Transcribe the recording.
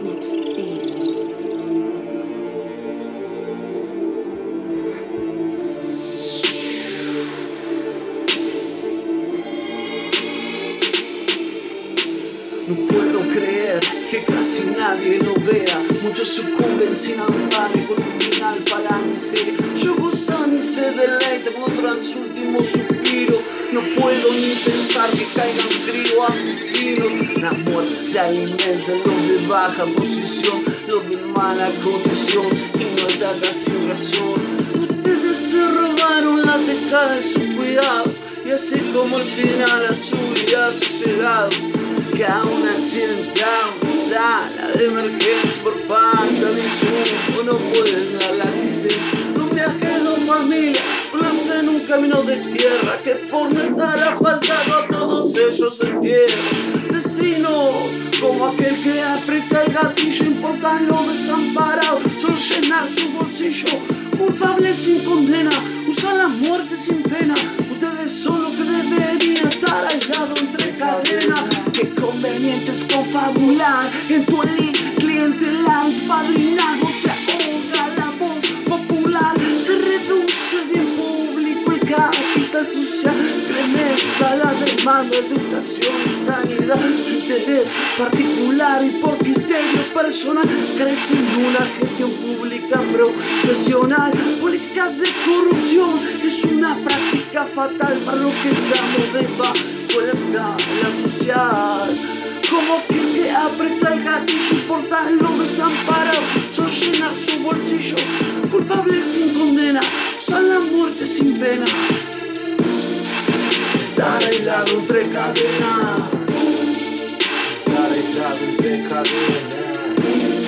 No puedo creer que casi nadie lo vea. Muchos sucumben sin amparo y con un final para mi deleita con su último suspiro. No puedo ni pensar que caigan crío asesinos. La muerte se alimenta los de baja posición, los de mala condición y no ataca sin razón. Ustedes se robaron la teca de su cuidado y así como el final a su vida se ha llegado. Que a un accidente a una sala de emergencia por falta de insumo no pueden dar tierra que por no estar asfaltado a todos ellos entierra. Asesinos como aquel que aprieta el gatillo, importan lo desamparado, solo llenar su bolsillo. Culpables sin condena, usan la muerte sin pena. Ustedes son los que deberían estar aislados entre cadenas. Qué conveniente es confabular en tu elite clientelar, padrinado se ahoga educación y sanidad, su interés particular y por criterio personal crece en una gestión pública profesional, política de corrupción es una práctica fatal para lo que estamos debajo de la escala social. Como que, que aprieta el gatillo, importa lo desamparado, son llenar su bolsillo, culpables sin condena, son la muerte sin pena. Estar aislado entre cadenas, estar aislado entre cadenas.